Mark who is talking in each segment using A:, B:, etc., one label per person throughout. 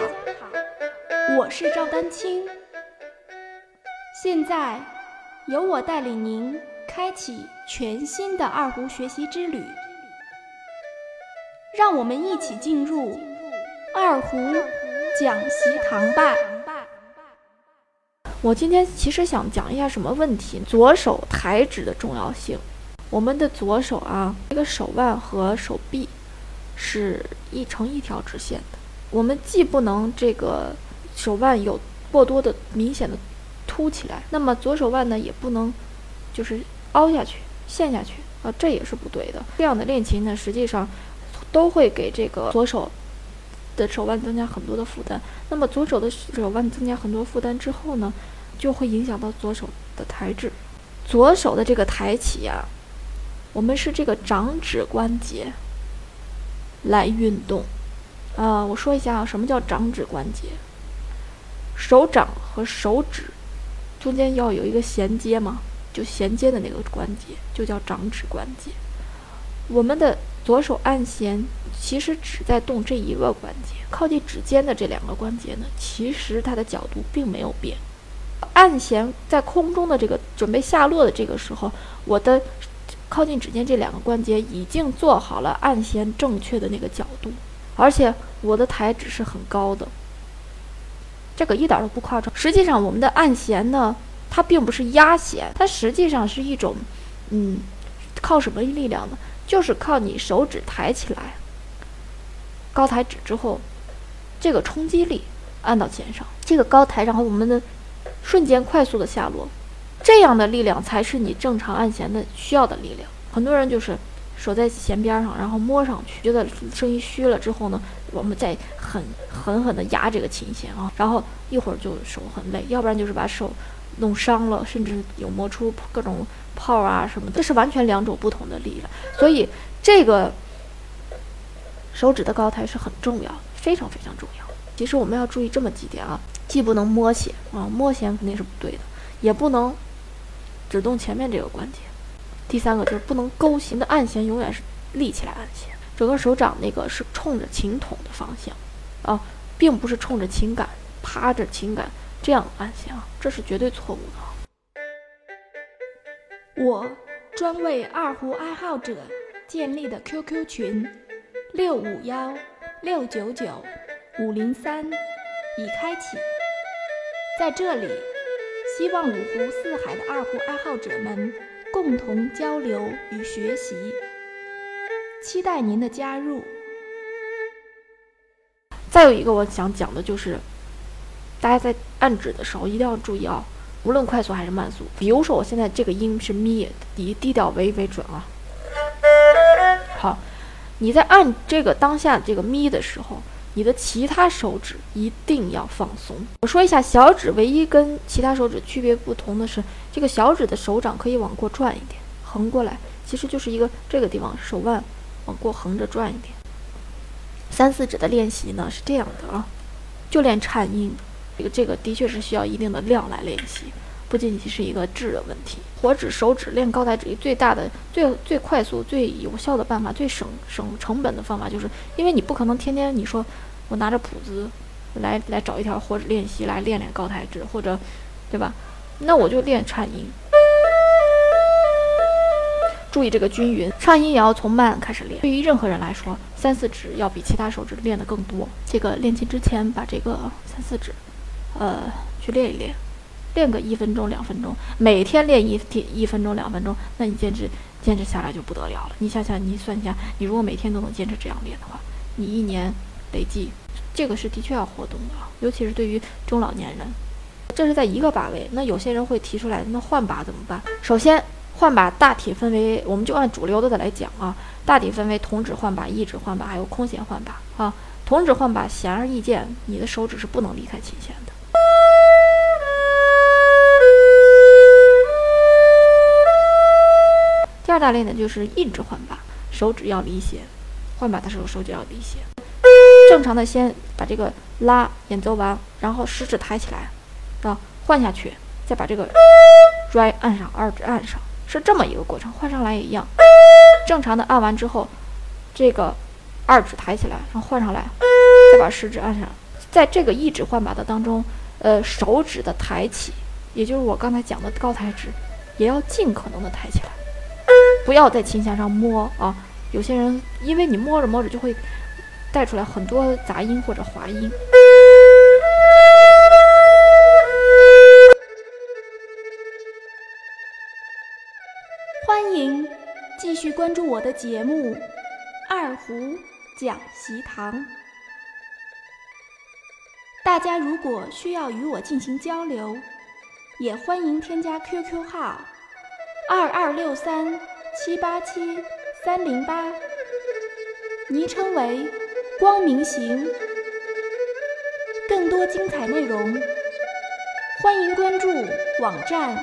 A: 好，我是赵丹青。现在由我带领您开启全新的二胡学习之旅，让我们一起进入二胡讲习堂吧。
B: 我今天其实想讲一下什么问题？左手抬指的重要性。我们的左手啊，这个手腕和手臂是一成一条直线的。我们既不能这个手腕有过多的明显的凸起来，那么左手腕呢也不能就是凹下去、陷下去啊，这也是不对的。这样的练琴呢，实际上都会给这个左手的手腕增加很多的负担。那么左手的手腕增加很多负担之后呢，就会影响到左手的抬指。左手的这个抬起呀，我们是这个掌指关节来运动。呃，我说一下啊，什么叫掌指关节？手掌和手指中间要有一个衔接嘛，就衔接的那个关节就叫掌指关节。我们的左手按弦，其实只在动这一个关节，靠近指尖的这两个关节呢，其实它的角度并没有变。按弦在空中的这个准备下落的这个时候，我的靠近指尖这两个关节已经做好了按弦正确的那个角度。而且我的抬指是很高的，这个一点都不夸张。实际上，我们的按弦呢，它并不是压弦，它实际上是一种，嗯，靠什么力量呢？就是靠你手指抬起来，高抬指之后，这个冲击力按到弦上，这个高抬，然后我们的瞬间快速的下落，这样的力量才是你正常按弦的需要的力量。很多人就是。手在弦边上，然后摸上去，觉得声音虚了之后呢，我们再狠狠狠地压这个琴弦啊，然后一会儿就手很累，要不然就是把手弄伤了，甚至有磨出各种泡啊什么的，这是完全两种不同的力量。所以这个手指的高抬是很重要，非常非常重要。其实我们要注意这么几点啊，既不能摸弦啊，摸弦肯定是不对的，也不能只动前面这个关节。第三个就是不能勾弦的按弦，永远是立起来按弦，整个手掌那个是冲着琴筒的方向，啊，并不是冲着琴杆趴着琴杆这样按弦啊，这是绝对错误的。
A: 我专为二胡爱好者建立的 QQ 群六五幺六九九五零三已开启，在这里，希望五湖四海的二胡爱好者们。共同交流与学习，期待您的加入。
B: 再有一个我想讲的就是，大家在按指的时候一定要注意啊，无论快速还是慢速。比如说我现在这个音是咪，以低调为为准啊。好，你在按这个当下这个咪的时候。你的其他手指一定要放松。我说一下，小指唯一跟其他手指区别不同的是，这个小指的手掌可以往过转一点，横过来，其实就是一个这个地方手腕往过横着转一点。三四指的练习呢是这样的啊，就练颤音，这个这个的确是需要一定的量来练习，不仅仅是一个质的问题。活指、手指练高抬指最大的、最最快速、最有效的办法，最省省成本的方法，就是因为你不可能天天你说我拿着谱子来来找一条活指练习来练练高抬指，或者对吧？那我就练颤音，注意这个均匀，颤音也要从慢开始练。对于任何人来说，三四指要比其他手指练得更多。这个练琴之前把这个三四指，呃，去练一练。练个一分钟、两分钟，每天练一天一分钟、两分钟，那你坚持坚持下来就不得了了。你想想，你算一下，你如果每天都能坚持这样练的话，你一年累计，这个是的确要活动的啊，尤其是对于中老年人。这是在一个把位，那有些人会提出来，那换把怎么办？首先换把大体分为，我们就按主流的来讲啊，大体分为同指换把、异指换把，还有空弦换把啊。同指换把显而易见，你的手指是不能离开琴弦的。大练点就是一指换把，手指要离弦，换把的时候手指要离弦。正常的先把这个拉演奏完，然后食指抬起来，啊，换下去，再把这个 r 按上，二指按上，是这么一个过程。换上来也一样，正常的按完之后，这个二指抬起来，然后换上来，再把食指按上，在这个一指换把的当中，呃，手指的抬起，也就是我刚才讲的高抬指，也要尽可能的抬起来，不要在琴弦上摸啊。有些人因为你摸着摸着就会带出来很多杂音或者滑音。
A: 欢迎继续关注我的节目《二胡讲习堂》。大家如果需要与我进行交流，也欢迎添加 QQ 号二二六三七八七三零八，昵称为光明行。更多精彩内容，欢迎关注网站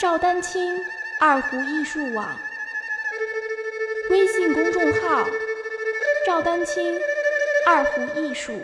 A: 赵丹青二胡艺术网，微信公众号赵丹青二胡艺术。